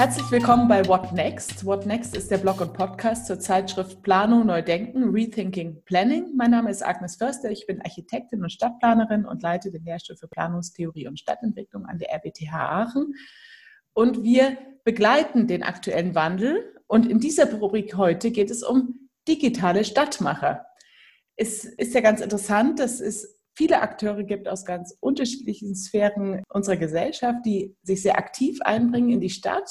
Herzlich willkommen bei What Next. What Next ist der Blog und Podcast zur Zeitschrift Plano Neudenken, Rethinking Planning. Mein Name ist Agnes Förster, ich bin Architektin und Stadtplanerin und leite den Lehrstuhl für Planungstheorie und Stadtentwicklung an der RWTH Aachen. Und wir begleiten den aktuellen Wandel. Und in dieser Rubrik heute geht es um digitale Stadtmacher. Es ist ja ganz interessant, dass es viele Akteure gibt aus ganz unterschiedlichen Sphären unserer Gesellschaft, die sich sehr aktiv einbringen in die Stadt.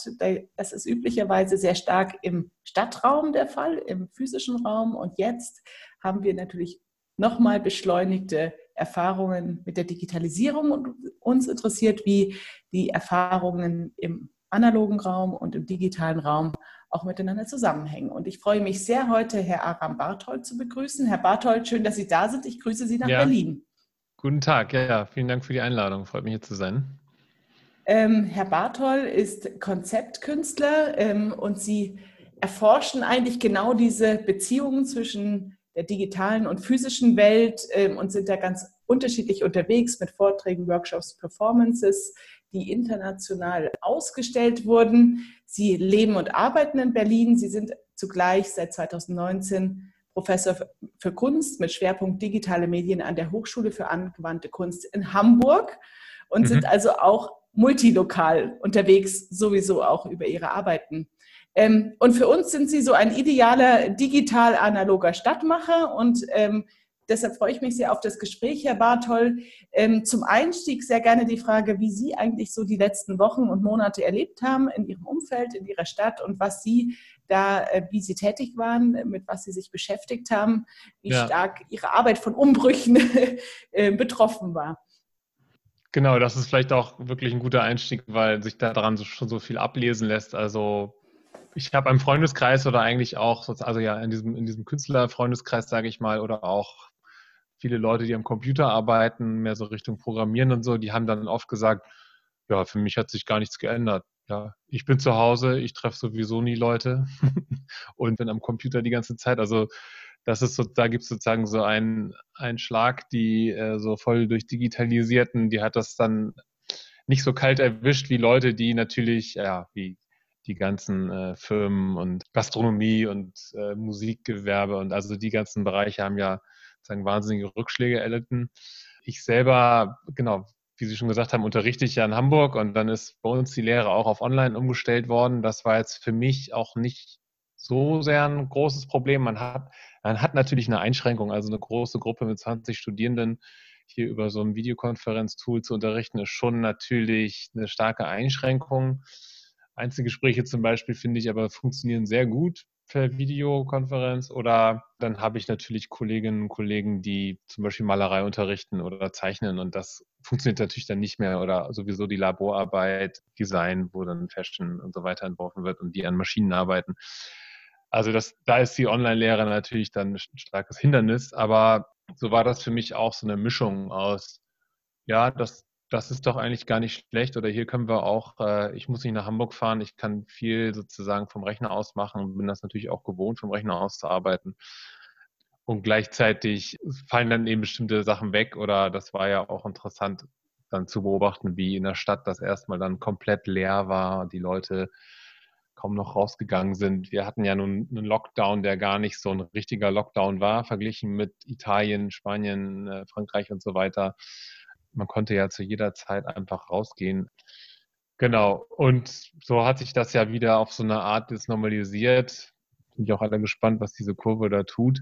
Das ist üblicherweise sehr stark im Stadtraum der Fall, im physischen Raum. Und jetzt haben wir natürlich nochmal beschleunigte Erfahrungen mit der Digitalisierung und uns interessiert, wie die Erfahrungen im analogen Raum und im digitalen Raum auch miteinander zusammenhängen. Und ich freue mich sehr, heute Herr Aram Barthold zu begrüßen. Herr Barthold, schön, dass Sie da sind. Ich grüße Sie nach ja. Berlin. Guten Tag, ja, vielen Dank für die Einladung. Freut mich hier zu sein. Ähm, Herr Barthol ist Konzeptkünstler ähm, und Sie erforschen eigentlich genau diese Beziehungen zwischen der digitalen und physischen Welt ähm, und sind da ganz unterschiedlich unterwegs mit Vorträgen, Workshops, Performances, die international ausgestellt wurden. Sie leben und arbeiten in Berlin. Sie sind zugleich seit 2019 Professor für Kunst mit Schwerpunkt digitale Medien an der Hochschule für angewandte Kunst in Hamburg und mhm. sind also auch multilokal unterwegs, sowieso auch über ihre Arbeiten. Ähm, und für uns sind sie so ein idealer digital-analoger Stadtmacher und ähm, deshalb freue ich mich sehr auf das Gespräch, Herr Bartol. Ähm, zum Einstieg sehr gerne die Frage, wie Sie eigentlich so die letzten Wochen und Monate erlebt haben in Ihrem Umfeld, in Ihrer Stadt und was Sie da, äh, wie sie tätig waren, mit was sie sich beschäftigt haben, wie ja. stark ihre Arbeit von Umbrüchen äh, betroffen war. Genau, das ist vielleicht auch wirklich ein guter Einstieg, weil sich daran schon so viel ablesen lässt. Also ich habe einen Freundeskreis oder eigentlich auch, also ja, in diesem, in diesem Künstlerfreundeskreis, sage ich mal, oder auch viele Leute, die am Computer arbeiten, mehr so Richtung Programmieren und so, die haben dann oft gesagt, ja, für mich hat sich gar nichts geändert ja, ich bin zu Hause, ich treffe sowieso nie Leute und bin am Computer die ganze Zeit. Also das ist so, da gibt es sozusagen so einen, einen Schlag, die äh, so voll durch Digitalisierten, die hat das dann nicht so kalt erwischt wie Leute, die natürlich, ja, wie die ganzen äh, Firmen und Gastronomie und äh, Musikgewerbe und also die ganzen Bereiche haben ja sozusagen wahnsinnige Rückschläge erlitten. Ich selber, genau, wie Sie schon gesagt haben, unterrichte ich ja in Hamburg und dann ist bei uns die Lehre auch auf Online umgestellt worden. Das war jetzt für mich auch nicht so sehr ein großes Problem. Man hat, man hat natürlich eine Einschränkung, also eine große Gruppe mit 20 Studierenden hier über so ein Videokonferenztool zu unterrichten, ist schon natürlich eine starke Einschränkung. Einzelgespräche zum Beispiel finde ich aber funktionieren sehr gut per Videokonferenz oder dann habe ich natürlich Kolleginnen und Kollegen, die zum Beispiel Malerei unterrichten oder zeichnen und das funktioniert natürlich dann nicht mehr oder sowieso die Laborarbeit, Design, wo dann Fashion und so weiter entworfen wird und die an Maschinen arbeiten. Also das, da ist die Online-Lehre natürlich dann ein starkes Hindernis, aber so war das für mich auch so eine Mischung aus, ja, das, das ist doch eigentlich gar nicht schlecht. Oder hier können wir auch, äh, ich muss nicht nach Hamburg fahren, ich kann viel sozusagen vom Rechner aus machen bin das natürlich auch gewohnt, vom Rechner aus zu arbeiten. Und gleichzeitig fallen dann eben bestimmte Sachen weg. Oder das war ja auch interessant, dann zu beobachten, wie in der Stadt das erstmal dann komplett leer war, die Leute kaum noch rausgegangen sind. Wir hatten ja nun einen Lockdown, der gar nicht so ein richtiger Lockdown war, verglichen mit Italien, Spanien, äh, Frankreich und so weiter man konnte ja zu jeder Zeit einfach rausgehen. Genau. Und so hat sich das ja wieder auf so eine Art jetzt normalisiert. Sind ja auch alle gespannt, was diese Kurve da tut.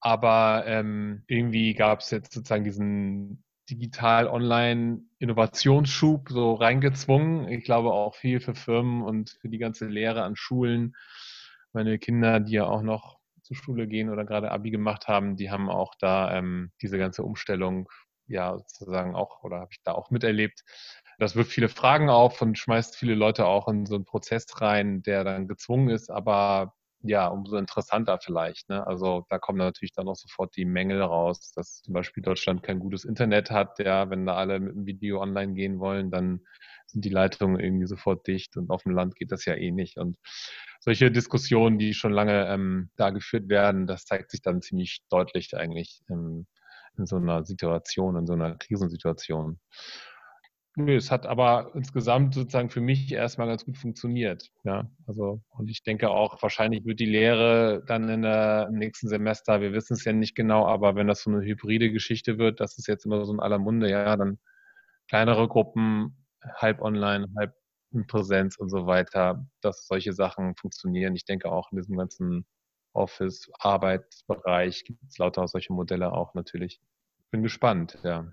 Aber ähm, irgendwie gab es jetzt sozusagen diesen digital-online-Innovationsschub so reingezwungen. Ich glaube auch viel für Firmen und für die ganze Lehre an Schulen. Meine Kinder, die ja auch noch zur Schule gehen oder gerade Abi gemacht haben, die haben auch da ähm, diese ganze Umstellung ja sozusagen auch oder habe ich da auch miterlebt. Das wirft viele Fragen auf und schmeißt viele Leute auch in so einen Prozess rein, der dann gezwungen ist, aber ja, umso interessanter vielleicht. Ne? Also da kommen natürlich dann auch sofort die Mängel raus, dass zum Beispiel Deutschland kein gutes Internet hat. Ja, wenn da alle mit dem Video online gehen wollen, dann sind die Leitungen irgendwie sofort dicht und auf dem Land geht das ja eh nicht. Und solche Diskussionen, die schon lange ähm, da geführt werden, das zeigt sich dann ziemlich deutlich eigentlich im in so einer Situation, in so einer Krisensituation. Nö, es hat aber insgesamt sozusagen für mich erstmal ganz gut funktioniert. Ja, also, und ich denke auch, wahrscheinlich wird die Lehre dann in der, im nächsten Semester, wir wissen es ja nicht genau, aber wenn das so eine hybride Geschichte wird, das ist jetzt immer so in aller Munde, ja, dann kleinere Gruppen, halb online, halb in Präsenz und so weiter, dass solche Sachen funktionieren. Ich denke auch in diesem ganzen Office-Arbeitsbereich gibt es lauter solche Modelle auch natürlich. Bin gespannt, ja.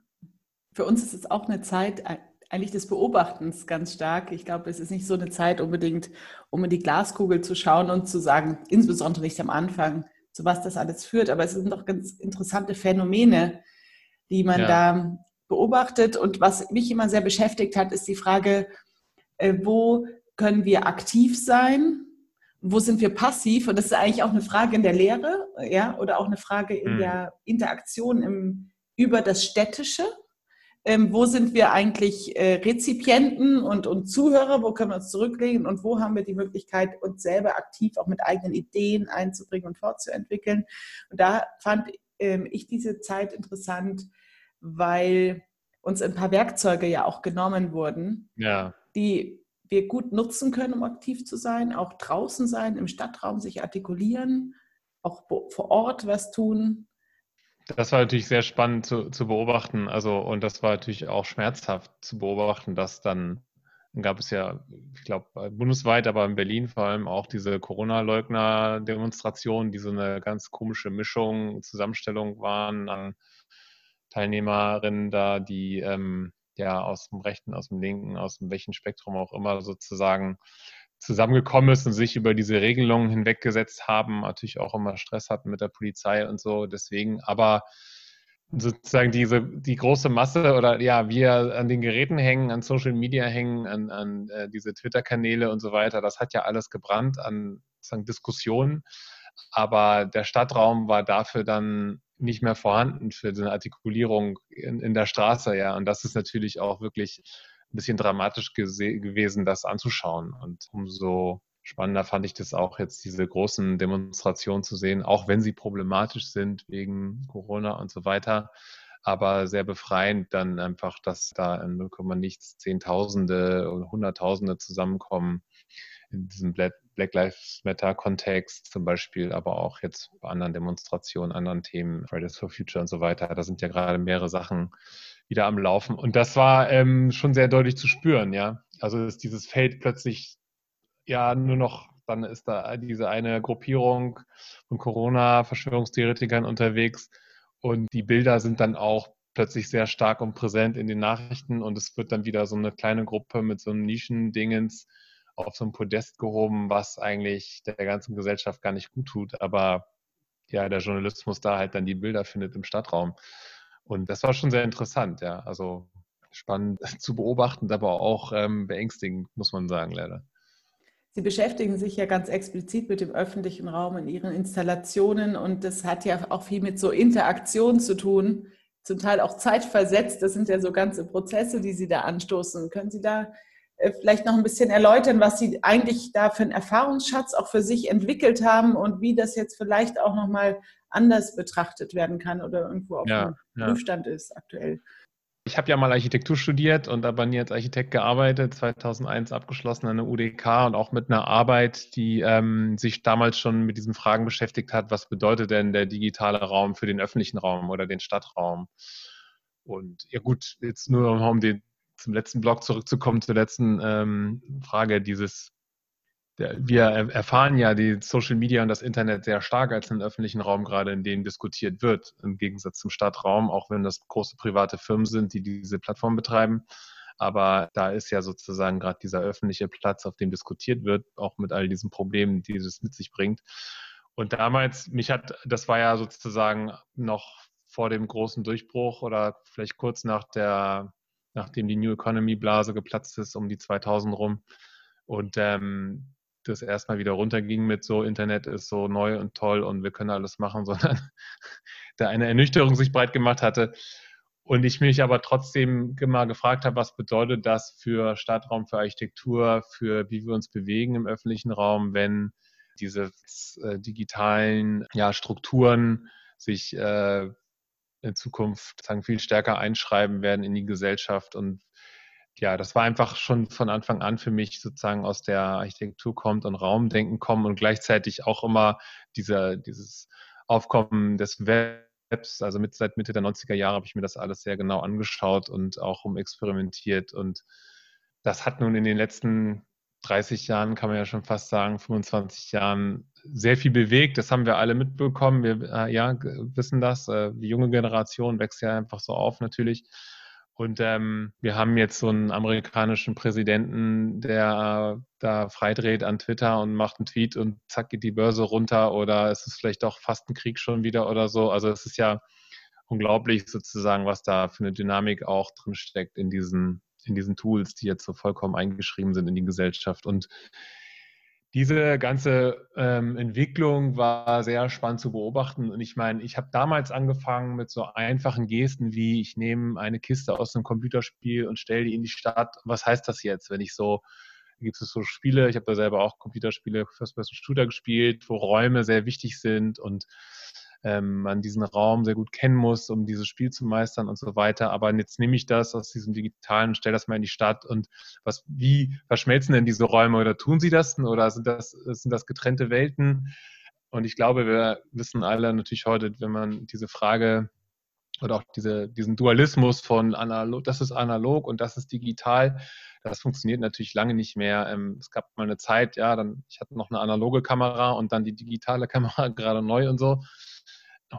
Für uns ist es auch eine Zeit, eigentlich des Beobachtens ganz stark. Ich glaube, es ist nicht so eine Zeit unbedingt, um in die Glaskugel zu schauen und zu sagen, insbesondere nicht am Anfang, zu was das alles führt. Aber es sind doch ganz interessante Phänomene, die man ja. da beobachtet. Und was mich immer sehr beschäftigt hat, ist die Frage, äh, wo können wir aktiv sein? Wo sind wir passiv? Und das ist eigentlich auch eine Frage in der Lehre, ja, oder auch eine Frage in mhm. der Interaktion im, über das Städtische ähm, wo sind wir eigentlich äh, Rezipienten und, und Zuhörer, wo können wir uns zurücklegen und wo haben wir die Möglichkeit, uns selber aktiv auch mit eigenen Ideen einzubringen und fortzuentwickeln. Und da fand ähm, ich diese Zeit interessant, weil uns ein paar Werkzeuge ja auch genommen wurden, ja. die wir gut nutzen können, um aktiv zu sein, auch draußen sein, im Stadtraum sich artikulieren, auch vor Ort was tun, das war natürlich sehr spannend zu, zu beobachten. Also, und das war natürlich auch schmerzhaft zu beobachten, dass dann gab es ja, ich glaube, bundesweit, aber in Berlin vor allem auch diese Corona-Leugner-Demonstrationen, die so eine ganz komische Mischung, Zusammenstellung waren an Teilnehmerinnen da, die ähm, ja aus dem rechten, aus dem linken, aus dem welchen Spektrum auch immer sozusagen zusammengekommen ist und sich über diese Regelungen hinweggesetzt haben, natürlich auch immer Stress hatten mit der Polizei und so. Deswegen, aber sozusagen diese die große Masse oder ja, wir an den Geräten hängen, an Social Media hängen, an, an äh, diese Twitter-Kanäle und so weiter, das hat ja alles gebrannt an sozusagen Diskussionen. Aber der Stadtraum war dafür dann nicht mehr vorhanden für so eine Artikulierung in, in der Straße, ja. Und das ist natürlich auch wirklich ein bisschen dramatisch gewesen, das anzuschauen. Und umso spannender fand ich das auch jetzt, diese großen Demonstrationen zu sehen, auch wenn sie problematisch sind wegen Corona und so weiter. Aber sehr befreiend dann einfach, dass da in 0, nichts Zehntausende oder Hunderttausende zusammenkommen in diesem Black Lives Matter Kontext zum Beispiel, aber auch jetzt bei anderen Demonstrationen, anderen Themen, Fridays for Future und so weiter. Da sind ja gerade mehrere Sachen wieder am Laufen. Und das war ähm, schon sehr deutlich zu spüren, ja. Also ist dieses Feld plötzlich ja nur noch, dann ist da diese eine Gruppierung von Corona-Verschwörungstheoretikern unterwegs und die Bilder sind dann auch plötzlich sehr stark und präsent in den Nachrichten und es wird dann wieder so eine kleine Gruppe mit so einem Nischendingens auf so ein Podest gehoben, was eigentlich der ganzen Gesellschaft gar nicht gut tut, aber ja, der Journalismus da halt dann die Bilder findet im Stadtraum. Und das war schon sehr interessant, ja. Also spannend zu beobachten, aber auch ähm, beängstigend, muss man sagen, leider. Sie beschäftigen sich ja ganz explizit mit dem öffentlichen Raum in Ihren Installationen und das hat ja auch viel mit so Interaktion zu tun, zum Teil auch zeitversetzt. Das sind ja so ganze Prozesse, die Sie da anstoßen. Können Sie da vielleicht noch ein bisschen erläutern, was Sie eigentlich da für einen Erfahrungsschatz auch für sich entwickelt haben und wie das jetzt vielleicht auch nochmal anders betrachtet werden kann oder irgendwo auf ja, dem Prüfstand ja. ist aktuell. Ich habe ja mal Architektur studiert und aber nie als Architekt gearbeitet, 2001 abgeschlossen an der UDK und auch mit einer Arbeit, die ähm, sich damals schon mit diesen Fragen beschäftigt hat, was bedeutet denn der digitale Raum für den öffentlichen Raum oder den Stadtraum? Und ja gut, jetzt nur um den, zum letzten Blog zurückzukommen, zur letzten ähm, Frage, dieses wir erfahren ja die Social Media und das Internet sehr stark als einen öffentlichen Raum, gerade in dem diskutiert wird, im Gegensatz zum Stadtraum, auch wenn das große private Firmen sind, die diese Plattform betreiben. Aber da ist ja sozusagen gerade dieser öffentliche Platz, auf dem diskutiert wird, auch mit all diesen Problemen, die das mit sich bringt. Und damals, mich hat, das war ja sozusagen noch vor dem großen Durchbruch oder vielleicht kurz nach der, nachdem die New Economy Blase geplatzt ist, um die 2000 rum. Und ähm, das erstmal wieder runterging mit so, Internet ist so neu und toll und wir können alles machen, sondern da eine Ernüchterung sich breit gemacht hatte. Und ich mich aber trotzdem immer gefragt habe, was bedeutet das für Stadtraum, für Architektur, für wie wir uns bewegen im öffentlichen Raum, wenn diese äh, digitalen ja, Strukturen sich äh, in Zukunft sagen, viel stärker einschreiben werden in die Gesellschaft. Und ja, das war einfach schon von Anfang an für mich sozusagen aus der Architektur kommt und Raumdenken kommen und gleichzeitig auch immer dieser, dieses Aufkommen des Webs, also mit, seit Mitte der 90er Jahre habe ich mir das alles sehr genau angeschaut und auch rumexperimentiert. Und das hat nun in den letzten 30 Jahren, kann man ja schon fast sagen, 25 Jahren sehr viel bewegt. Das haben wir alle mitbekommen. Wir äh, ja, wissen das. Äh, die junge Generation wächst ja einfach so auf natürlich. Und ähm, wir haben jetzt so einen amerikanischen Präsidenten, der äh, da freidreht an Twitter und macht einen Tweet und zack geht die Börse runter oder es ist vielleicht doch fast ein Krieg schon wieder oder so. Also es ist ja unglaublich sozusagen, was da für eine Dynamik auch drin steckt in diesen in diesen Tools, die jetzt so vollkommen eingeschrieben sind in die Gesellschaft. Und diese ganze ähm, Entwicklung war sehr spannend zu beobachten. Und ich meine, ich habe damals angefangen mit so einfachen Gesten wie, ich nehme eine Kiste aus einem Computerspiel und stelle die in die Stadt. Was heißt das jetzt, wenn ich so, gibt es so Spiele, ich habe da selber auch Computerspiele, First-Person-Shooter gespielt, wo Räume sehr wichtig sind und ähm, man diesen Raum sehr gut kennen muss, um dieses Spiel zu meistern und so weiter. Aber jetzt nehme ich das aus diesem digitalen stelle das mal in die Stadt und was, wie verschmelzen denn diese Räume oder tun sie das oder sind das, sind das getrennte Welten? Und ich glaube, wir wissen alle natürlich heute, wenn man diese Frage oder auch diese, diesen Dualismus von analog, das ist analog und das ist digital, das funktioniert natürlich lange nicht mehr. Ähm, es gab mal eine Zeit, ja, dann, ich hatte noch eine analoge Kamera und dann die digitale Kamera gerade neu und so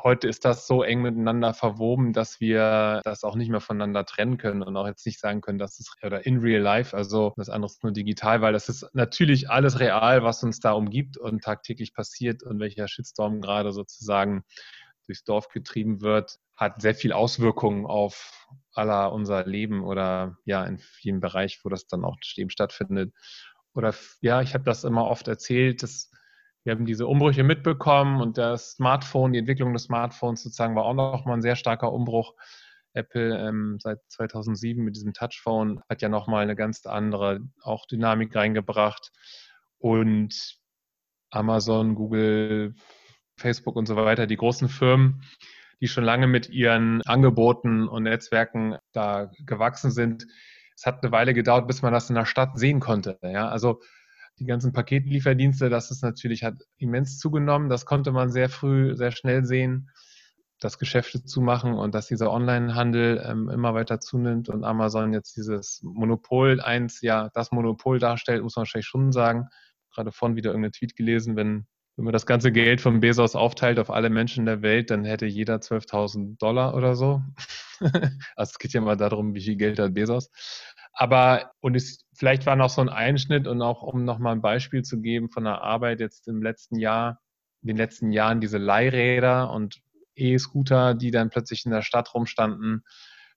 heute ist das so eng miteinander verwoben, dass wir das auch nicht mehr voneinander trennen können und auch jetzt nicht sagen können, das ist oder in real life, also das andere ist nur digital, weil das ist natürlich alles real, was uns da umgibt und tagtäglich passiert und welcher Shitstorm gerade sozusagen durchs Dorf getrieben wird, hat sehr viel Auswirkungen auf aller unser Leben oder ja in vielen Bereichen, wo das dann auch eben stattfindet. Oder ja, ich habe das immer oft erzählt, dass wir haben diese Umbrüche mitbekommen und das Smartphone, die Entwicklung des Smartphones sozusagen war auch nochmal ein sehr starker Umbruch. Apple ähm, seit 2007 mit diesem Touchphone hat ja nochmal eine ganz andere auch Dynamik reingebracht. Und Amazon, Google, Facebook und so weiter, die großen Firmen, die schon lange mit ihren Angeboten und Netzwerken da gewachsen sind. Es hat eine Weile gedauert, bis man das in der Stadt sehen konnte. Ja, also die ganzen Paketlieferdienste, das ist natürlich, hat immens zugenommen. Das konnte man sehr früh, sehr schnell sehen, dass Geschäfte zumachen und dass dieser Onlinehandel ähm, immer weiter zunimmt und Amazon jetzt dieses Monopol eins, ja, das Monopol darstellt, muss man wahrscheinlich schon sagen. Gerade vorhin wieder irgendeinen Tweet gelesen, wenn, wenn man das ganze Geld von Bezos aufteilt auf alle Menschen der Welt, dann hätte jeder 12.000 Dollar oder so. also es geht ja mal darum, wie viel Geld hat Bezos. Aber, und es, vielleicht war noch so ein Einschnitt und auch, um nochmal ein Beispiel zu geben von der Arbeit jetzt im letzten Jahr, in den letzten Jahren diese Leihräder und E-Scooter, die dann plötzlich in der Stadt rumstanden,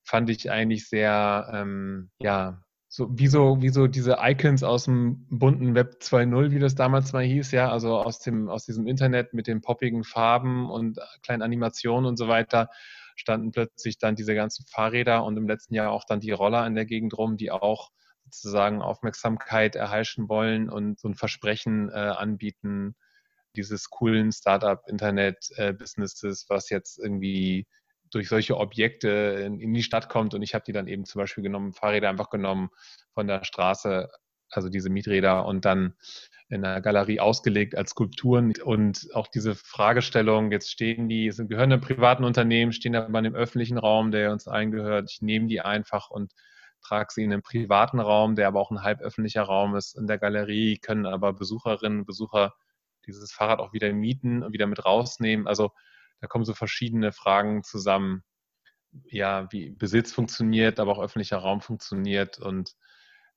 fand ich eigentlich sehr, ähm, ja, so wie, so wie so diese Icons aus dem bunten Web 2.0, wie das damals mal hieß, ja, also aus dem, aus diesem Internet mit den poppigen Farben und kleinen Animationen und so weiter standen plötzlich dann diese ganzen Fahrräder und im letzten Jahr auch dann die Roller in der Gegend rum, die auch sozusagen Aufmerksamkeit erheischen wollen und so ein Versprechen äh, anbieten, dieses coolen Startup-Internet-Businesses, was jetzt irgendwie durch solche Objekte in, in die Stadt kommt. Und ich habe die dann eben zum Beispiel genommen, Fahrräder einfach genommen von der Straße, also diese Mieträder und dann in der Galerie ausgelegt als Skulpturen und auch diese Fragestellung, jetzt stehen die, gehören einem privaten Unternehmen, stehen aber in dem öffentlichen Raum, der uns allen gehört. Ich nehme die einfach und trage sie in einen privaten Raum, der aber auch ein halböffentlicher Raum ist. In der Galerie können aber Besucherinnen und Besucher dieses Fahrrad auch wieder mieten und wieder mit rausnehmen. Also da kommen so verschiedene Fragen zusammen. Ja, wie Besitz funktioniert, aber auch öffentlicher Raum funktioniert und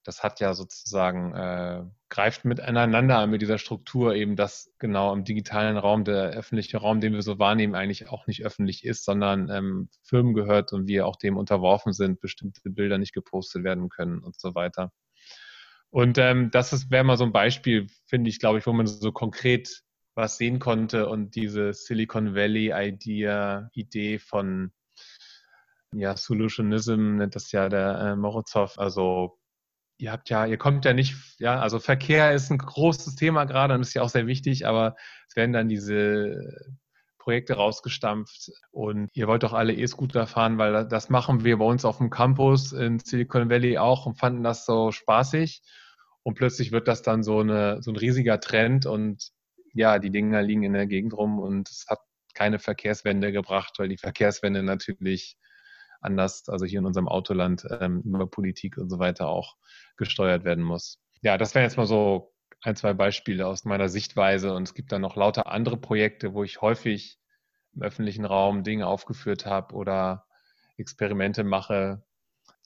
das hat ja sozusagen, äh, greift miteinander mit dieser Struktur eben, dass genau im digitalen Raum der öffentliche Raum, den wir so wahrnehmen, eigentlich auch nicht öffentlich ist, sondern ähm, Firmen gehört und wir auch dem unterworfen sind, bestimmte Bilder nicht gepostet werden können und so weiter. Und ähm, das wäre mal so ein Beispiel, finde ich, glaube ich, wo man so konkret was sehen konnte und diese Silicon Valley Idea, Idee von ja, Solutionism nennt das ja der äh, Morozov, also ihr habt ja, ihr kommt ja nicht, ja, also Verkehr ist ein großes Thema gerade und ist ja auch sehr wichtig, aber es werden dann diese Projekte rausgestampft und ihr wollt doch alle E-Scooter fahren, weil das machen wir bei uns auf dem Campus in Silicon Valley auch und fanden das so spaßig. Und plötzlich wird das dann so, eine, so ein riesiger Trend und ja, die Dinger liegen in der Gegend rum und es hat keine Verkehrswende gebracht, weil die Verkehrswende natürlich anders, also hier in unserem Autoland, ähm, über Politik und so weiter auch gesteuert werden muss. Ja, das wären jetzt mal so ein, zwei Beispiele aus meiner Sichtweise und es gibt dann noch lauter andere Projekte, wo ich häufig im öffentlichen Raum Dinge aufgeführt habe oder Experimente mache.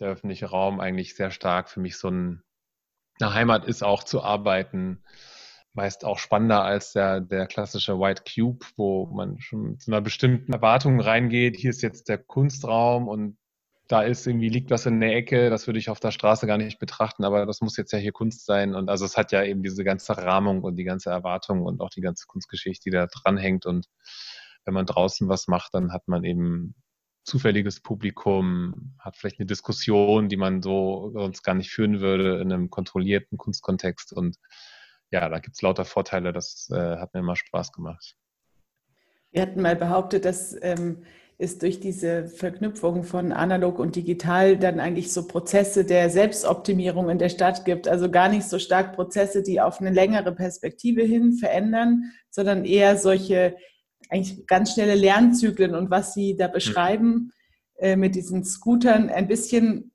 Der öffentliche Raum eigentlich sehr stark für mich so ein, eine Heimat ist auch zu arbeiten. Meist auch spannender als der, der klassische White Cube, wo man schon zu einer bestimmten Erwartung reingeht. Hier ist jetzt der Kunstraum und da ist irgendwie, liegt was in der Ecke, das würde ich auf der Straße gar nicht betrachten, aber das muss jetzt ja hier Kunst sein. Und also es hat ja eben diese ganze Rahmung und die ganze Erwartung und auch die ganze Kunstgeschichte, die da dranhängt. Und wenn man draußen was macht, dann hat man eben zufälliges Publikum, hat vielleicht eine Diskussion, die man so sonst gar nicht führen würde in einem kontrollierten Kunstkontext. Und ja, da gibt es lauter Vorteile. Das äh, hat mir immer Spaß gemacht. Wir hatten mal behauptet, dass ähm, es durch diese Verknüpfung von analog und digital dann eigentlich so Prozesse der Selbstoptimierung in der Stadt gibt. Also gar nicht so stark Prozesse, die auf eine längere Perspektive hin verändern, sondern eher solche eigentlich ganz schnelle Lernzyklen und was Sie da beschreiben äh, mit diesen Scootern, ein bisschen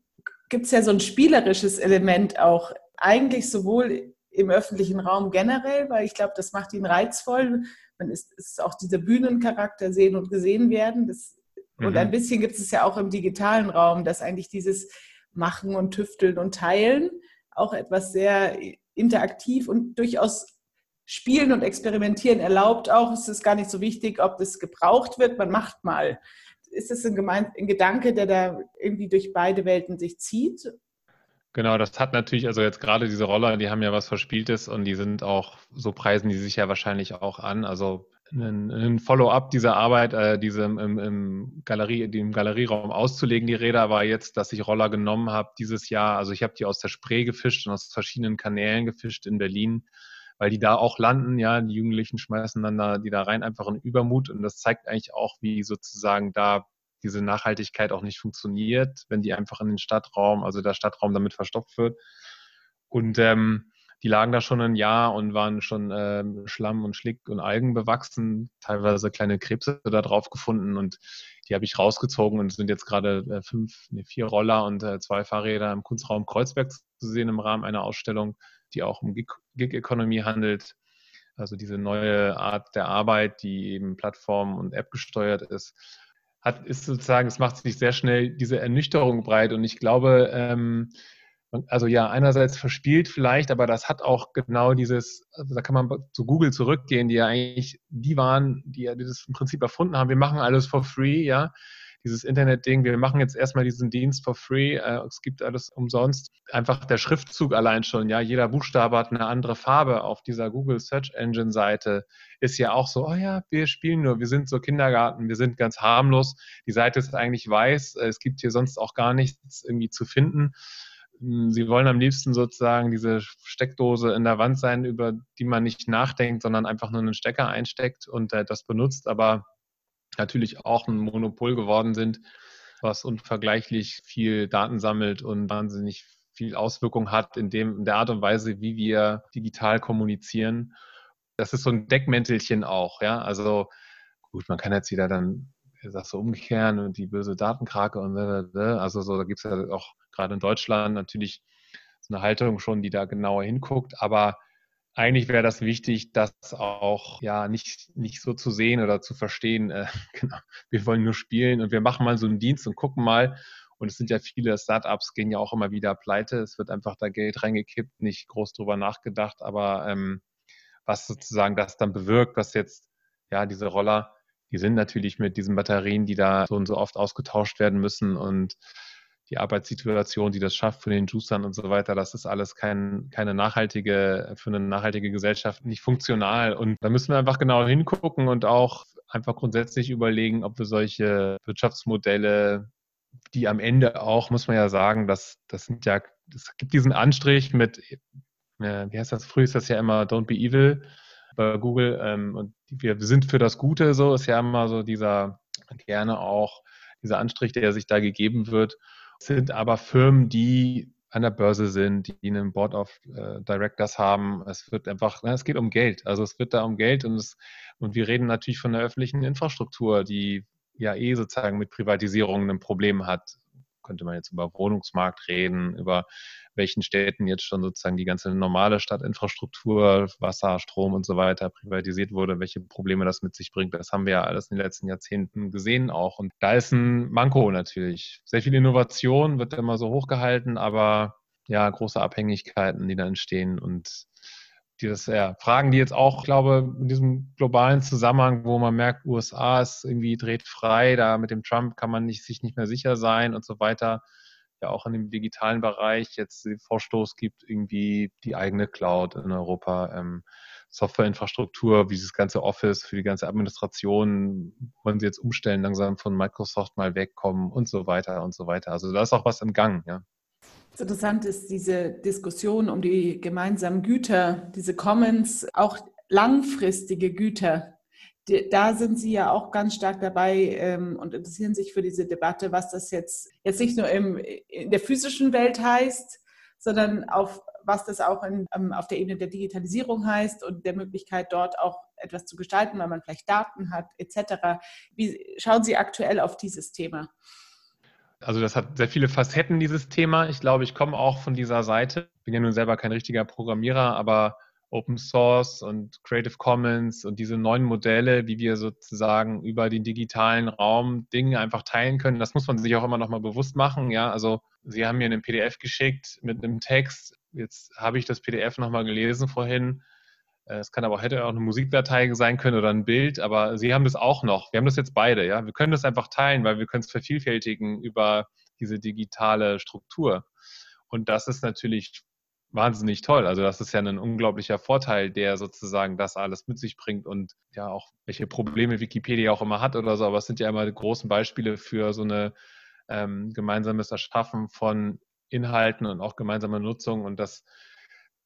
gibt es ja so ein spielerisches Element auch, eigentlich sowohl im öffentlichen Raum generell, weil ich glaube, das macht ihn reizvoll. Man ist, ist auch dieser Bühnencharakter sehen und gesehen werden. Das, mhm. Und ein bisschen gibt es ja auch im digitalen Raum, dass eigentlich dieses Machen und Tüfteln und Teilen auch etwas sehr interaktiv und durchaus Spielen und Experimentieren erlaubt auch. Es ist gar nicht so wichtig, ob das gebraucht wird. Man macht mal. Ist das ein, ein Gedanke, der da irgendwie durch beide Welten sich zieht? Genau, das hat natürlich, also jetzt gerade diese Roller, die haben ja was Verspieltes und die sind auch, so preisen die sich ja wahrscheinlich auch an. Also ein, ein Follow-up dieser Arbeit, äh, diese im, im, Galerie, im Galerieraum auszulegen, die Räder, war jetzt, dass ich Roller genommen habe dieses Jahr. Also ich habe die aus der Spree gefischt und aus verschiedenen Kanälen gefischt in Berlin weil die da auch landen, ja, die Jugendlichen schmeißen dann da, die da rein einfach in Übermut und das zeigt eigentlich auch, wie sozusagen da diese Nachhaltigkeit auch nicht funktioniert, wenn die einfach in den Stadtraum, also der Stadtraum damit verstopft wird. Und ähm, die lagen da schon ein Jahr und waren schon ähm, Schlamm und Schlick und Algen bewachsen, teilweise kleine Krebse da drauf gefunden und die habe ich rausgezogen und sind jetzt gerade äh, fünf, nee, vier Roller und äh, zwei Fahrräder im Kunstraum Kreuzberg zu sehen im Rahmen einer Ausstellung die auch um Gig-Economy handelt. Also diese neue Art der Arbeit, die eben Plattform- und App gesteuert ist, hat, ist sozusagen, es macht sich sehr schnell diese Ernüchterung breit. Und ich glaube, ähm, also ja, einerseits verspielt vielleicht, aber das hat auch genau dieses, also da kann man zu Google zurückgehen, die ja eigentlich die waren, die ja dieses im Prinzip erfunden haben. Wir machen alles for free, ja dieses Internet-Ding, wir machen jetzt erstmal diesen Dienst for free, äh, es gibt alles umsonst. Einfach der Schriftzug allein schon, ja, jeder Buchstabe hat eine andere Farbe auf dieser Google Search Engine Seite, ist ja auch so, oh ja, wir spielen nur, wir sind so Kindergarten, wir sind ganz harmlos, die Seite ist eigentlich weiß, äh, es gibt hier sonst auch gar nichts irgendwie zu finden. Hm, sie wollen am liebsten sozusagen diese Steckdose in der Wand sein, über die man nicht nachdenkt, sondern einfach nur einen Stecker einsteckt und äh, das benutzt. Aber natürlich auch ein Monopol geworden sind, was unvergleichlich viel Daten sammelt und wahnsinnig viel Auswirkung hat in, dem, in der Art und Weise, wie wir digital kommunizieren. Das ist so ein Deckmäntelchen auch, ja. Also gut, man kann jetzt wieder dann das so umkehren und die böse Datenkrake und also so, da gibt es ja auch gerade in Deutschland natürlich so eine Haltung schon, die da genauer hinguckt, aber eigentlich wäre das wichtig, das auch ja nicht, nicht so zu sehen oder zu verstehen. Äh, genau, wir wollen nur spielen und wir machen mal so einen Dienst und gucken mal. Und es sind ja viele Startups, gehen ja auch immer wieder pleite. Es wird einfach da Geld reingekippt, nicht groß drüber nachgedacht. Aber ähm, was sozusagen das dann bewirkt, was jetzt, ja, diese Roller, die sind natürlich mit diesen Batterien, die da so und so oft ausgetauscht werden müssen und die Arbeitssituation, die das schafft für den Juicern und so weiter, das ist alles kein, keine nachhaltige, für eine nachhaltige Gesellschaft nicht funktional. Und da müssen wir einfach genau hingucken und auch einfach grundsätzlich überlegen, ob wir solche Wirtschaftsmodelle, die am Ende auch, muss man ja sagen, dass das sind ja, es gibt diesen Anstrich mit, äh, wie heißt das, früher ist das ja immer Don't be evil. bei Google. Ähm, und wir sind für das Gute, so ist ja immer so dieser gerne auch dieser Anstrich, der sich da gegeben wird. Sind aber Firmen, die an der Börse sind, die einen Board of äh, Directors haben. Es wird einfach, na, es geht um Geld. Also es wird da um Geld und es, und wir reden natürlich von der öffentlichen Infrastruktur, die ja eh sozusagen mit Privatisierung ein Problem hat könnte man jetzt über Wohnungsmarkt reden, über welchen Städten jetzt schon sozusagen die ganze normale Stadtinfrastruktur, Wasser, Strom und so weiter privatisiert wurde, welche Probleme das mit sich bringt. Das haben wir ja alles in den letzten Jahrzehnten gesehen auch. Und da ist ein Manko natürlich. Sehr viel Innovation wird immer so hochgehalten, aber ja, große Abhängigkeiten, die da entstehen und die das, ja, Fragen, die jetzt auch, glaube in diesem globalen Zusammenhang, wo man merkt, USA ist irgendwie dreht frei, da mit dem Trump kann man nicht, sich nicht mehr sicher sein und so weiter. Ja, auch in dem digitalen Bereich jetzt den Vorstoß gibt, irgendwie die eigene Cloud in Europa, ähm, Softwareinfrastruktur, wie dieses ganze Office für die ganze Administration, wollen sie jetzt umstellen, langsam von Microsoft mal wegkommen und so weiter und so weiter. Also da ist auch was im Gang, ja. Interessant ist diese Diskussion um die gemeinsamen Güter, diese Commons, auch langfristige Güter. Da sind Sie ja auch ganz stark dabei ähm, und interessieren sich für diese Debatte, was das jetzt, jetzt nicht nur in der physischen Welt heißt, sondern auf was das auch in, ähm, auf der Ebene der Digitalisierung heißt und der Möglichkeit, dort auch etwas zu gestalten, weil man vielleicht Daten hat, etc. Wie schauen Sie aktuell auf dieses Thema? Also das hat sehr viele Facetten, dieses Thema. Ich glaube, ich komme auch von dieser Seite. Bin ja nun selber kein richtiger Programmierer, aber Open Source und Creative Commons und diese neuen Modelle, wie wir sozusagen über den digitalen Raum Dinge einfach teilen können, das muss man sich auch immer noch mal bewusst machen. Ja, also Sie haben mir einen PDF geschickt mit einem Text. Jetzt habe ich das PDF noch mal gelesen vorhin es kann aber hätte auch eine Musikdatei sein können oder ein Bild, aber Sie haben das auch noch. Wir haben das jetzt beide, ja. Wir können das einfach teilen, weil wir können es vervielfältigen über diese digitale Struktur. Und das ist natürlich wahnsinnig toll. Also das ist ja ein unglaublicher Vorteil, der sozusagen das alles mit sich bringt und ja auch welche Probleme Wikipedia auch immer hat oder so. Aber es sind ja immer die großen Beispiele für so eine ähm, gemeinsames Erschaffen von Inhalten und auch gemeinsame Nutzung und das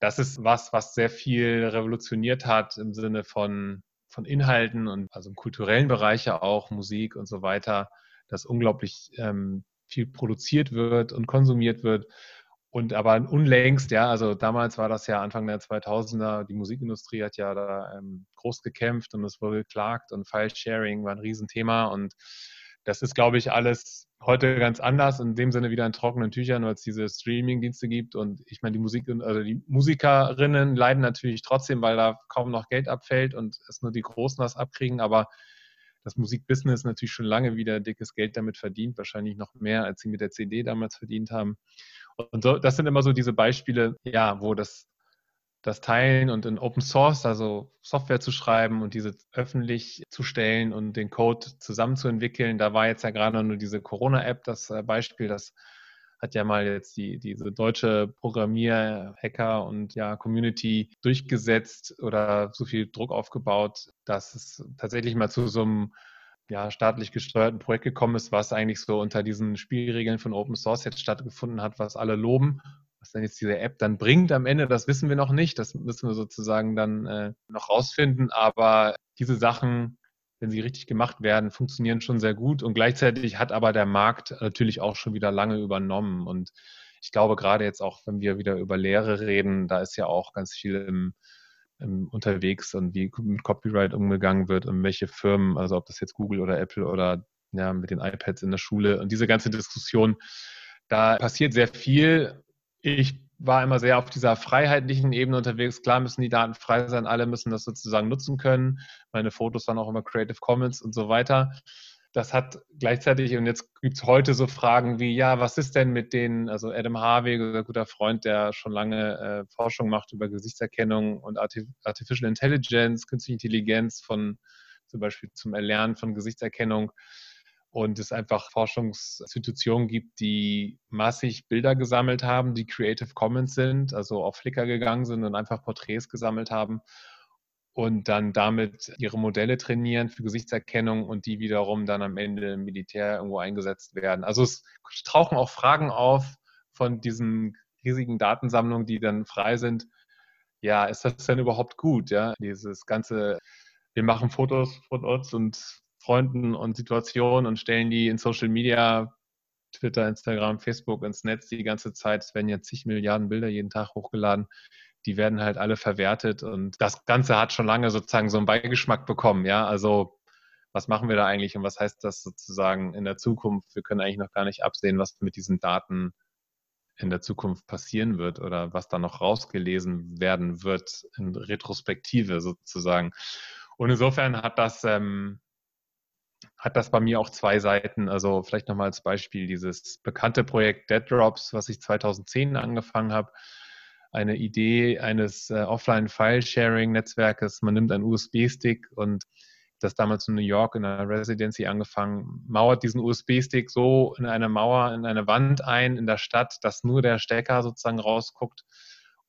das ist was, was sehr viel revolutioniert hat im Sinne von, von Inhalten und also im kulturellen Bereich ja auch, Musik und so weiter, dass unglaublich ähm, viel produziert wird und konsumiert wird. Und aber unlängst, ja, also damals war das ja Anfang der 2000er, die Musikindustrie hat ja da ähm, groß gekämpft und es wurde geklagt und File-Sharing war ein Riesenthema und das ist, glaube ich, alles heute ganz anders, in dem Sinne wieder in trockenen Tüchern, weil es diese Streaming-Dienste gibt. Und ich meine, die Musik, also die Musikerinnen leiden natürlich trotzdem, weil da kaum noch Geld abfällt und es nur die Großen was abkriegen. Aber das Musikbusiness natürlich schon lange wieder dickes Geld damit verdient, wahrscheinlich noch mehr, als sie mit der CD damals verdient haben. Und so, das sind immer so diese Beispiele, ja, wo das das Teilen und in Open Source, also Software zu schreiben und diese öffentlich zu stellen und den Code zusammenzuentwickeln. Da war jetzt ja gerade nur diese Corona-App das äh, Beispiel, das hat ja mal jetzt die, diese deutsche Programmier-Hacker und ja, Community durchgesetzt oder so viel Druck aufgebaut, dass es tatsächlich mal zu so einem ja, staatlich gesteuerten Projekt gekommen ist, was eigentlich so unter diesen Spielregeln von Open Source jetzt stattgefunden hat, was alle loben was dann jetzt diese App dann bringt am Ende, das wissen wir noch nicht. Das müssen wir sozusagen dann äh, noch rausfinden. Aber diese Sachen, wenn sie richtig gemacht werden, funktionieren schon sehr gut. Und gleichzeitig hat aber der Markt natürlich auch schon wieder lange übernommen. Und ich glaube, gerade jetzt auch, wenn wir wieder über Lehre reden, da ist ja auch ganz viel im, unterwegs und wie mit Copyright umgegangen wird und welche Firmen, also ob das jetzt Google oder Apple oder ja, mit den iPads in der Schule und diese ganze Diskussion, da passiert sehr viel ich war immer sehr auf dieser freiheitlichen Ebene unterwegs. Klar müssen die Daten frei sein, alle müssen das sozusagen nutzen können. Meine Fotos waren auch immer Creative Commons und so weiter. Das hat gleichzeitig, und jetzt gibt es heute so Fragen wie, ja, was ist denn mit den, also Adam Harvey, ein guter Freund, der schon lange äh, Forschung macht über Gesichtserkennung und Artificial Intelligence, künstliche Intelligenz von zum Beispiel zum Erlernen von Gesichtserkennung und es einfach Forschungsinstitutionen gibt, die massig Bilder gesammelt haben, die Creative Commons sind, also auf Flickr gegangen sind und einfach Porträts gesammelt haben und dann damit ihre Modelle trainieren für Gesichtserkennung und die wiederum dann am Ende im Militär irgendwo eingesetzt werden. Also es tauchen auch Fragen auf von diesen riesigen Datensammlungen, die dann frei sind. ja, ist das denn überhaupt gut? Ja, dieses ganze, wir machen Fotos von uns und Freunden und Situationen und stellen die in Social Media, Twitter, Instagram, Facebook ins Netz die ganze Zeit. Es werden ja zig Milliarden Bilder jeden Tag hochgeladen. Die werden halt alle verwertet und das Ganze hat schon lange sozusagen so einen Beigeschmack bekommen. Ja, also was machen wir da eigentlich und was heißt das sozusagen in der Zukunft? Wir können eigentlich noch gar nicht absehen, was mit diesen Daten in der Zukunft passieren wird oder was da noch rausgelesen werden wird in Retrospektive sozusagen. Und insofern hat das, ähm, hat das bei mir auch zwei Seiten. Also vielleicht nochmal als Beispiel dieses bekannte Projekt Dead Drops, was ich 2010 angefangen habe. Eine Idee eines äh, Offline-File-Sharing-Netzwerkes. Man nimmt einen USB-Stick und das damals in New York in einer Residency angefangen, mauert diesen USB-Stick so in eine Mauer, in eine Wand ein in der Stadt, dass nur der Stecker sozusagen rausguckt.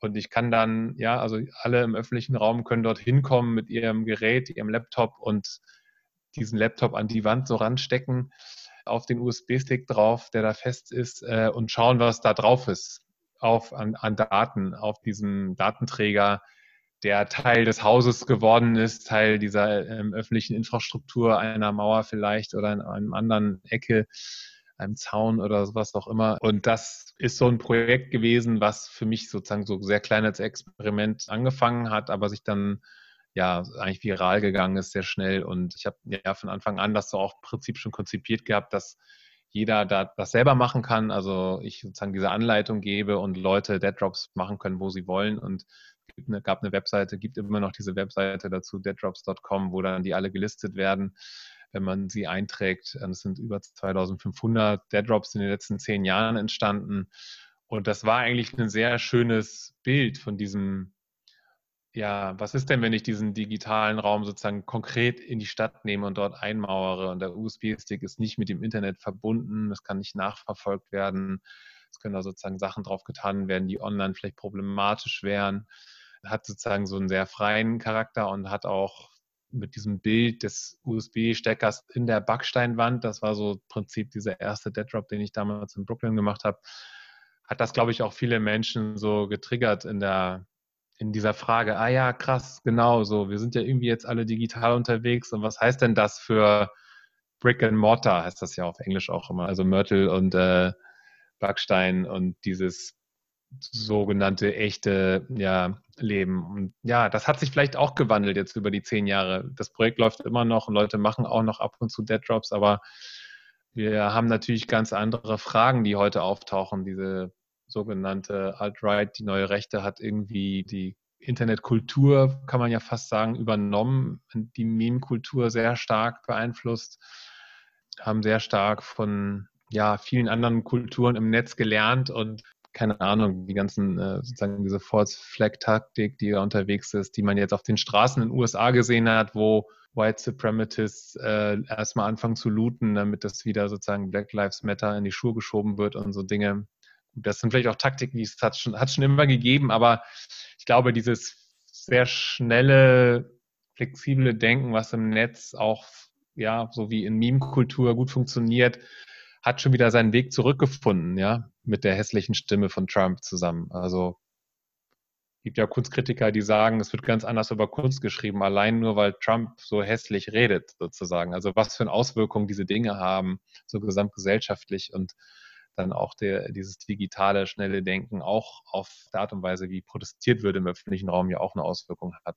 Und ich kann dann, ja, also alle im öffentlichen Raum können dort hinkommen mit ihrem Gerät, ihrem Laptop und diesen Laptop an die Wand so ranstecken, auf den USB-Stick drauf, der da fest ist, äh, und schauen, was da drauf ist, auf, an, an Daten, auf diesem Datenträger, der Teil des Hauses geworden ist, Teil dieser ähm, öffentlichen Infrastruktur, einer Mauer vielleicht oder in einem anderen Ecke, einem Zaun oder sowas auch immer. Und das ist so ein Projekt gewesen, was für mich sozusagen so sehr klein als Experiment angefangen hat, aber sich dann ja eigentlich viral gegangen ist sehr schnell. Und ich habe ja von Anfang an das so auch im Prinzip schon konzipiert gehabt, dass jeder da das selber machen kann. Also ich sozusagen diese Anleitung gebe und Leute Dead Drops machen können, wo sie wollen. Und es gab eine Webseite, gibt immer noch diese Webseite dazu, deaddrops.com, wo dann die alle gelistet werden, wenn man sie einträgt. Es sind über 2500 Deaddrops in den letzten zehn Jahren entstanden. Und das war eigentlich ein sehr schönes Bild von diesem, ja, was ist denn, wenn ich diesen digitalen Raum sozusagen konkret in die Stadt nehme und dort einmauere? Und der USB-Stick ist nicht mit dem Internet verbunden, es kann nicht nachverfolgt werden, es können da sozusagen Sachen drauf getan werden, die online vielleicht problematisch wären. Hat sozusagen so einen sehr freien Charakter und hat auch mit diesem Bild des USB-Steckers in der Backsteinwand, das war so im Prinzip dieser erste Dead Drop, den ich damals in Brooklyn gemacht habe, hat das, glaube ich, auch viele Menschen so getriggert in der in dieser Frage, ah ja, krass, genau so, wir sind ja irgendwie jetzt alle digital unterwegs und was heißt denn das für Brick and Mortar, heißt das ja auf Englisch auch immer, also Mörtel und äh, Backstein und dieses sogenannte echte ja, Leben. Und ja, das hat sich vielleicht auch gewandelt jetzt über die zehn Jahre. Das Projekt läuft immer noch und Leute machen auch noch ab und zu Dead Drops, aber wir haben natürlich ganz andere Fragen, die heute auftauchen. Diese sogenannte Alt-Right, die neue Rechte, hat irgendwie die Internetkultur, kann man ja fast sagen, übernommen, die Meme-Kultur sehr stark beeinflusst, haben sehr stark von ja, vielen anderen Kulturen im Netz gelernt und keine Ahnung, die ganzen, äh, sozusagen diese False-Flag-Taktik, die da unterwegs ist, die man jetzt auf den Straßen in den USA gesehen hat, wo White Supremacists äh, erstmal anfangen zu looten, damit das wieder sozusagen Black Lives Matter in die Schuhe geschoben wird und so Dinge. Das sind vielleicht auch Taktiken, die es hat schon, hat schon immer gegeben, aber ich glaube, dieses sehr schnelle, flexible Denken, was im Netz auch, ja, so wie in Meme-Kultur gut funktioniert, hat schon wieder seinen Weg zurückgefunden, ja, mit der hässlichen Stimme von Trump zusammen. Also gibt ja Kunstkritiker, die sagen, es wird ganz anders über Kunst geschrieben, allein nur weil Trump so hässlich redet, sozusagen. Also was für eine Auswirkung diese Dinge haben, so gesamtgesellschaftlich und dann auch der, dieses digitale, schnelle Denken auch auf der Art und Weise, wie protestiert wird im öffentlichen Raum, ja auch eine Auswirkung hat.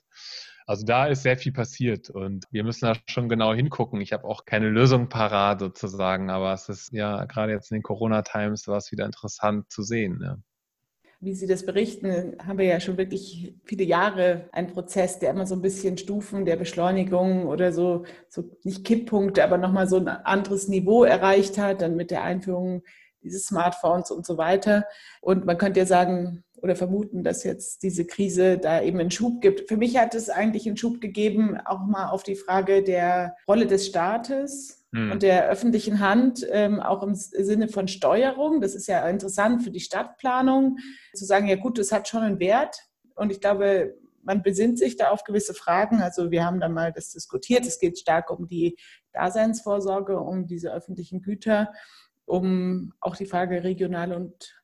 Also da ist sehr viel passiert und wir müssen da schon genau hingucken. Ich habe auch keine Lösung parat sozusagen, aber es ist ja gerade jetzt in den Corona-Times war es wieder interessant zu sehen. Ja wie Sie das berichten, haben wir ja schon wirklich viele Jahre einen Prozess, der immer so ein bisschen Stufen der Beschleunigung oder so, so nicht Kipppunkte, aber nochmal so ein anderes Niveau erreicht hat, dann mit der Einführung diese Smartphones und so weiter. Und man könnte ja sagen oder vermuten, dass jetzt diese Krise da eben einen Schub gibt. Für mich hat es eigentlich einen Schub gegeben, auch mal auf die Frage der Rolle des Staates hm. und der öffentlichen Hand, ähm, auch im Sinne von Steuerung. Das ist ja interessant für die Stadtplanung, zu sagen, ja gut, das hat schon einen Wert. Und ich glaube, man besinnt sich da auf gewisse Fragen. Also wir haben da mal das diskutiert. Es geht stark um die Daseinsvorsorge, um diese öffentlichen Güter um auch die Frage regionale und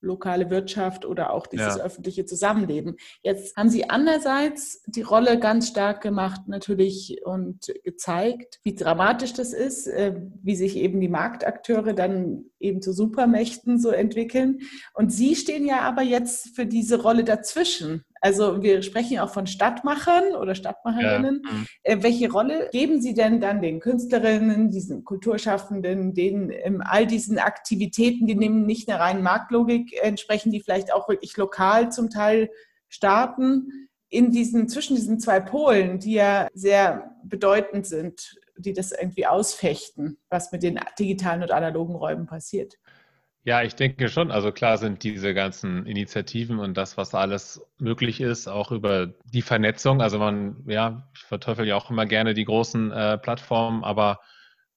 lokale Wirtschaft oder auch dieses ja. öffentliche Zusammenleben. Jetzt haben Sie andererseits die Rolle ganz stark gemacht natürlich und gezeigt, wie dramatisch das ist, äh, wie sich eben die Marktakteure dann eben zu Supermächten so entwickeln. Und Sie stehen ja aber jetzt für diese Rolle dazwischen. Also wir sprechen auch von Stadtmachern oder Stadtmacherinnen. Ja. Mhm. Äh, welche Rolle geben Sie denn dann den Künstlerinnen, diesen Kulturschaffenden, den ähm, all diesen Aktivitäten, die nehmen nicht einer reinen Marktlogik entsprechen, die vielleicht auch wirklich lokal zum Teil starten, in diesen, zwischen diesen zwei Polen, die ja sehr bedeutend sind, die das irgendwie ausfechten, was mit den digitalen und analogen Räumen passiert? Ja, ich denke schon. Also klar sind diese ganzen Initiativen und das, was alles möglich ist, auch über die Vernetzung. Also man, ja, ich verteufel ja auch immer gerne die großen äh, Plattformen, aber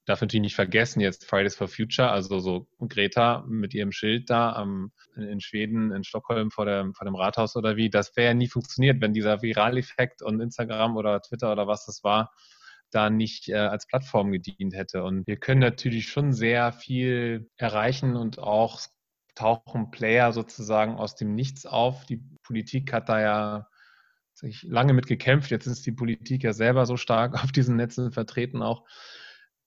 darf natürlich nicht vergessen, jetzt Fridays for Future, also so Greta mit ihrem Schild da am, in Schweden, in Stockholm vor, der, vor dem Rathaus oder wie, das wäre ja nie funktioniert, wenn dieser Viraleffekt und Instagram oder Twitter oder was das war, da nicht äh, als Plattform gedient hätte. Und wir können natürlich schon sehr viel erreichen und auch tauchen Player sozusagen aus dem Nichts auf. Die Politik hat da ja sich lange mit gekämpft. Jetzt ist die Politik ja selber so stark auf diesen Netzen vertreten auch.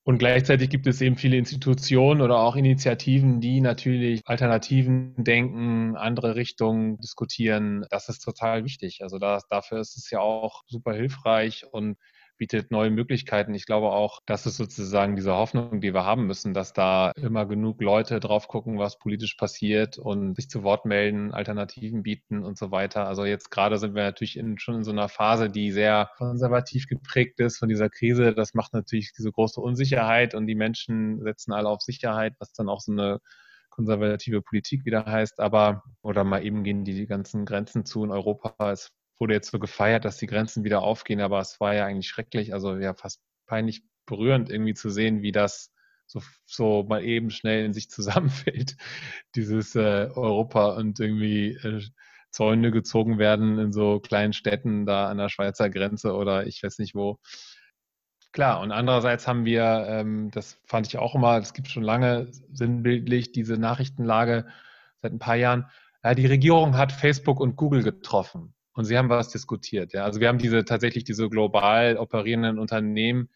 Und gleichzeitig gibt es eben viele Institutionen oder auch Initiativen, die natürlich Alternativen denken, andere Richtungen diskutieren. Das ist total wichtig. Also das, dafür ist es ja auch super hilfreich und bietet neue Möglichkeiten. Ich glaube auch, das ist sozusagen diese Hoffnung, die wir haben müssen, dass da immer genug Leute drauf gucken, was politisch passiert und sich zu Wort melden, Alternativen bieten und so weiter. Also jetzt gerade sind wir natürlich in, schon in so einer Phase, die sehr konservativ geprägt ist von dieser Krise. Das macht natürlich diese große Unsicherheit und die Menschen setzen alle auf Sicherheit, was dann auch so eine konservative Politik wieder heißt, aber oder mal eben gehen die, ganzen Grenzen zu in Europa. Es wurde jetzt so gefeiert, dass die Grenzen wieder aufgehen, aber es war ja eigentlich schrecklich, also ja fast peinlich berührend irgendwie zu sehen, wie das so, so mal eben schnell in sich zusammenfällt, dieses äh, Europa und irgendwie äh, Zäune gezogen werden in so kleinen Städten da an der Schweizer Grenze oder ich weiß nicht wo. Klar, und andererseits haben wir, ähm, das fand ich auch immer, es gibt schon lange sinnbildlich diese Nachrichtenlage seit ein paar Jahren. Ja, die Regierung hat Facebook und Google getroffen und sie haben was diskutiert. Ja? Also wir haben diese tatsächlich diese global operierenden Unternehmen,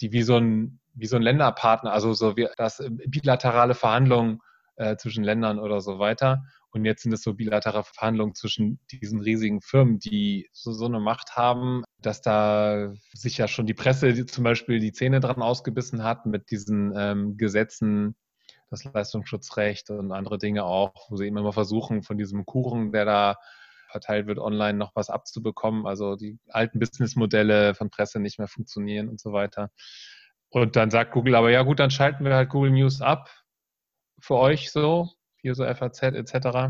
die wie so ein, wie so ein Länderpartner, also so wie das bilaterale Verhandlungen äh, zwischen Ländern oder so weiter. Und jetzt sind es so bilaterale Verhandlungen zwischen diesen riesigen Firmen, die so, so eine Macht haben, dass da sich ja schon die Presse zum Beispiel die Zähne dran ausgebissen hat mit diesen ähm, Gesetzen, das Leistungsschutzrecht und andere Dinge auch, wo sie immer versuchen, von diesem Kuchen, der da verteilt wird, online noch was abzubekommen. Also die alten Businessmodelle von Presse nicht mehr funktionieren und so weiter. Und dann sagt Google aber, ja gut, dann schalten wir halt Google News ab für euch so, hier so FAZ etc.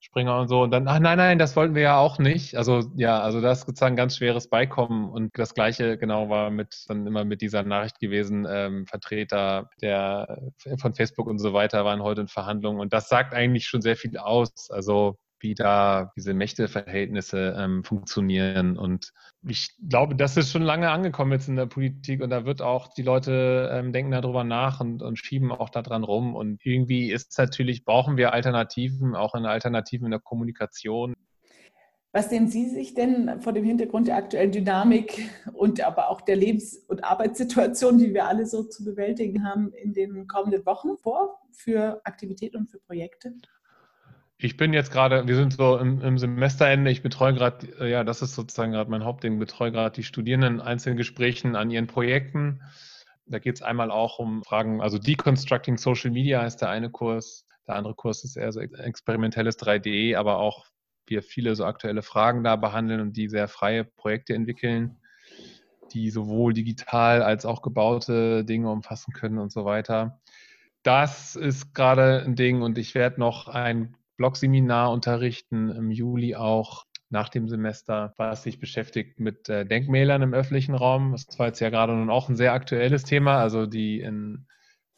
Springer und so. Und dann, ach nein, nein, das wollten wir ja auch nicht. Also ja, also das ist sozusagen ein ganz schweres Beikommen. Und das gleiche genau war mit dann immer mit dieser Nachricht gewesen, ähm, Vertreter der von Facebook und so weiter waren heute in Verhandlungen. Und das sagt eigentlich schon sehr viel aus. Also wie da diese Mächteverhältnisse ähm, funktionieren. Und ich glaube, das ist schon lange angekommen jetzt in der Politik und da wird auch die Leute ähm, denken darüber nach und, und schieben auch daran rum. Und irgendwie ist natürlich, brauchen wir Alternativen, auch eine Alternative in der Kommunikation. Was nehmen Sie sich denn vor dem Hintergrund der aktuellen Dynamik und aber auch der Lebens- und Arbeitssituation, die wir alle so zu bewältigen haben, in den kommenden Wochen vor für Aktivitäten und für Projekte? Ich bin jetzt gerade, wir sind so im, im Semesterende, ich betreue gerade, äh, ja, das ist sozusagen gerade mein Hauptding, betreue gerade die Studierenden in einzelnen Gesprächen an ihren Projekten. Da geht es einmal auch um Fragen, also Deconstructing Social Media ist der eine Kurs, der andere Kurs ist eher so experimentelles 3D, aber auch wir viele so aktuelle Fragen da behandeln und die sehr freie Projekte entwickeln, die sowohl digital als auch gebaute Dinge umfassen können und so weiter. Das ist gerade ein Ding und ich werde noch ein Blog-Seminar unterrichten im Juli auch nach dem Semester, was sich beschäftigt mit äh, Denkmälern im öffentlichen Raum. Das war jetzt ja gerade nun auch ein sehr aktuelles Thema. Also die in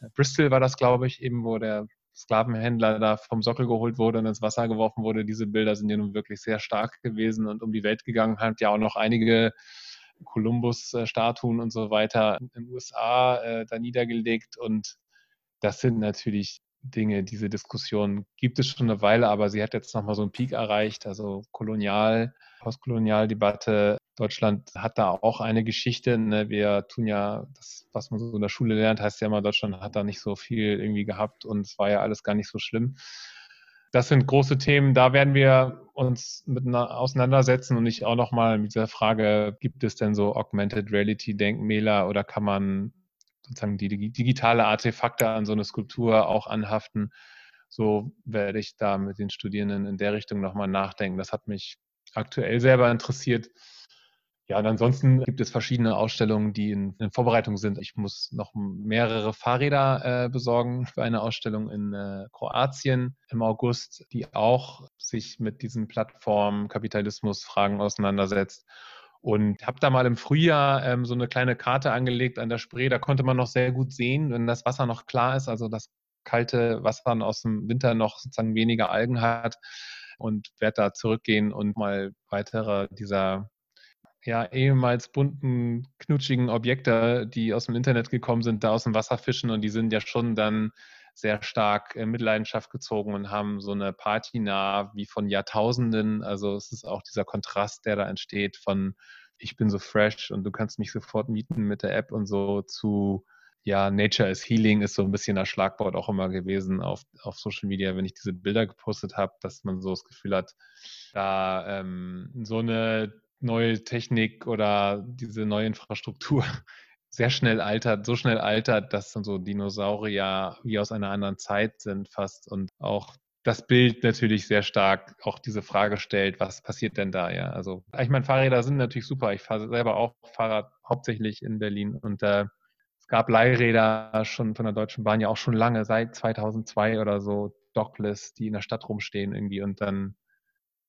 äh, Bristol war das, glaube ich, eben, wo der Sklavenhändler da vom Sockel geholt wurde und ins Wasser geworfen wurde. Diese Bilder sind ja nun wirklich sehr stark gewesen und um die Welt gegangen. Hat ja auch noch einige Kolumbus-Statuen und so weiter in den USA äh, da niedergelegt. Und das sind natürlich Dinge, diese Diskussion gibt es schon eine Weile, aber sie hat jetzt nochmal so einen Peak erreicht. Also Kolonial, Postkolonialdebatte. Deutschland hat da auch eine Geschichte. Ne? Wir tun ja das, was man so in der Schule lernt, heißt ja immer, Deutschland hat da nicht so viel irgendwie gehabt und es war ja alles gar nicht so schlimm. Das sind große Themen, da werden wir uns mit auseinandersetzen und ich auch nochmal mit dieser Frage, gibt es denn so Augmented Reality Denkmäler oder kann man sozusagen die digitale Artefakte an so eine Skulptur auch anhaften. So werde ich da mit den Studierenden in der Richtung nochmal nachdenken. Das hat mich aktuell selber interessiert. Ja, und ansonsten gibt es verschiedene Ausstellungen, die in, in Vorbereitung sind. Ich muss noch mehrere Fahrräder äh, besorgen für eine Ausstellung in äh, Kroatien im August, die auch sich mit diesen Plattformen, Kapitalismus-Fragen auseinandersetzt. Und habe da mal im Frühjahr ähm, so eine kleine Karte angelegt an der Spree. Da konnte man noch sehr gut sehen, wenn das Wasser noch klar ist, also das kalte Wasser aus dem Winter noch sozusagen weniger Algen hat. Und werde da zurückgehen und mal weitere dieser ja, ehemals bunten, knutschigen Objekte, die aus dem Internet gekommen sind, da aus dem Wasser fischen und die sind ja schon dann sehr stark in Mitleidenschaft gezogen und haben so eine Patina wie von Jahrtausenden. Also es ist auch dieser Kontrast, der da entsteht von ich bin so fresh und du kannst mich sofort mieten mit der App und so zu ja, Nature is Healing ist so ein bisschen das Schlagwort auch immer gewesen auf, auf Social Media, wenn ich diese Bilder gepostet habe, dass man so das Gefühl hat, da ähm, so eine neue Technik oder diese neue Infrastruktur sehr schnell altert, so schnell altert, dass dann so Dinosaurier wie aus einer anderen Zeit sind fast und auch das Bild natürlich sehr stark auch diese Frage stellt, was passiert denn da, ja? Also ich meine, Fahrräder sind natürlich super. Ich fahre selber auch Fahrrad hauptsächlich in Berlin und äh, es gab Leihräder schon von der Deutschen Bahn ja auch schon lange, seit 2002 oder so, Dockless, die in der Stadt rumstehen irgendwie und dann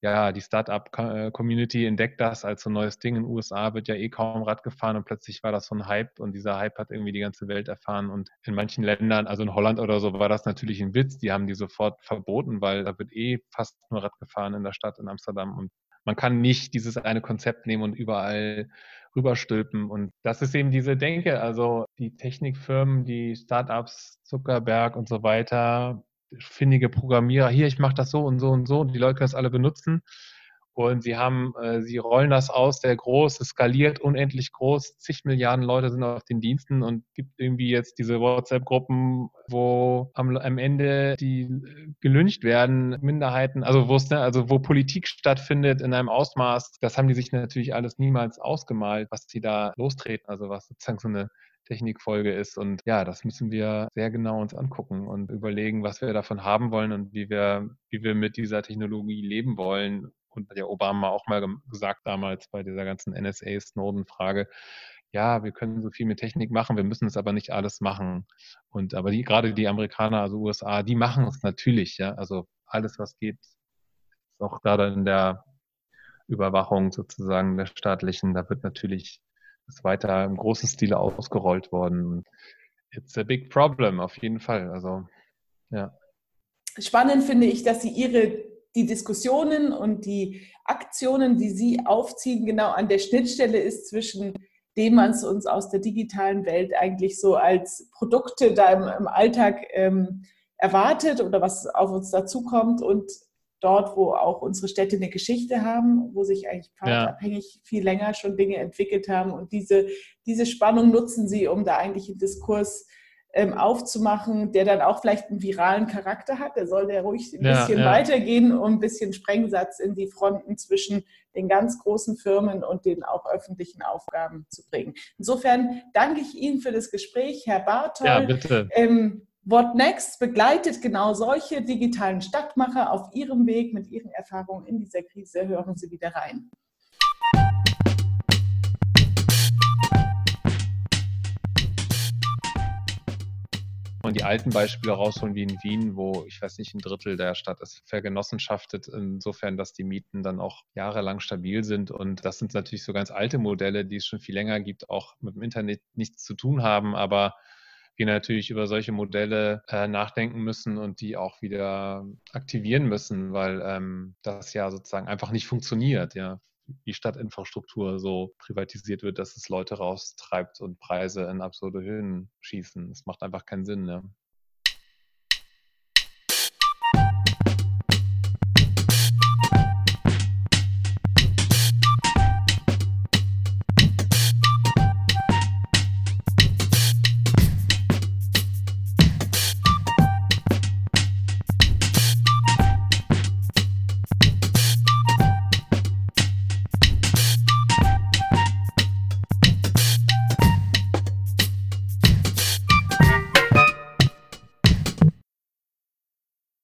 ja, die Startup-Community entdeckt das als so ein neues Ding. In den USA wird ja eh kaum Rad gefahren und plötzlich war das so ein Hype und dieser Hype hat irgendwie die ganze Welt erfahren. Und in manchen Ländern, also in Holland oder so, war das natürlich ein Witz. Die haben die sofort verboten, weil da wird eh fast nur Rad gefahren in der Stadt in Amsterdam und man kann nicht dieses eine Konzept nehmen und überall rüberstülpen. Und das ist eben diese Denke. Also die Technikfirmen, die Startups, Zuckerberg und so weiter, findige Programmierer, hier, ich mache das so und so und so, und die Leute können es alle benutzen. Und sie haben, äh, sie rollen das aus, der groß, es skaliert unendlich groß, zig Milliarden Leute sind auf den Diensten und gibt irgendwie jetzt diese WhatsApp-Gruppen, wo am, am, Ende die gelüncht werden, Minderheiten, also wo ne, also wo Politik stattfindet in einem Ausmaß, das haben die sich natürlich alles niemals ausgemalt, was sie da lostreten, also was sozusagen so eine Technikfolge ist. Und ja, das müssen wir sehr genau uns angucken und überlegen, was wir davon haben wollen und wie wir, wie wir mit dieser Technologie leben wollen. Und hat ja Obama auch mal gesagt damals bei dieser ganzen NSA-Snowden-Frage, ja, wir können so viel mit Technik machen, wir müssen es aber nicht alles machen. Und aber die, gerade die Amerikaner, also USA, die machen es natürlich, ja. Also alles, was geht, ist auch gerade in der Überwachung sozusagen der staatlichen, da wird natürlich ist weiter im großen Stile ausgerollt worden. It's a big problem, auf jeden Fall. Also, ja. Spannend finde ich, dass Sie Ihre, die Diskussionen und die Aktionen, die Sie aufziehen, genau an der Schnittstelle ist zwischen dem, was uns aus der digitalen Welt eigentlich so als Produkte da im, im Alltag ähm, erwartet oder was auf uns dazukommt und dort, wo auch unsere Städte eine Geschichte haben, wo sich eigentlich pfadabhängig ja. viel länger schon Dinge entwickelt haben. Und diese, diese Spannung nutzen sie, um da eigentlich einen Diskurs ähm, aufzumachen, der dann auch vielleicht einen viralen Charakter hat. Der soll ja ruhig ein ja, bisschen ja. weitergehen, um ein bisschen Sprengsatz in die Fronten zwischen den ganz großen Firmen und den auch öffentlichen Aufgaben zu bringen. Insofern danke ich Ihnen für das Gespräch, Herr Bartol. Ja, bitte. Ähm, What Next begleitet genau solche digitalen Stadtmacher auf ihrem Weg mit ihren Erfahrungen in dieser Krise. Hören Sie wieder rein. Und die alten Beispiele rausholen wie in Wien, wo ich weiß nicht, ein Drittel der Stadt ist vergenossenschaftet, insofern, dass die Mieten dann auch jahrelang stabil sind. Und das sind natürlich so ganz alte Modelle, die es schon viel länger gibt, auch mit dem Internet nichts zu tun haben, aber wir natürlich über solche Modelle äh, nachdenken müssen und die auch wieder aktivieren müssen, weil ähm, das ja sozusagen einfach nicht funktioniert, ja. Die Stadtinfrastruktur so privatisiert wird, dass es Leute raustreibt und Preise in absurde Höhen schießen. Das macht einfach keinen Sinn. Ja.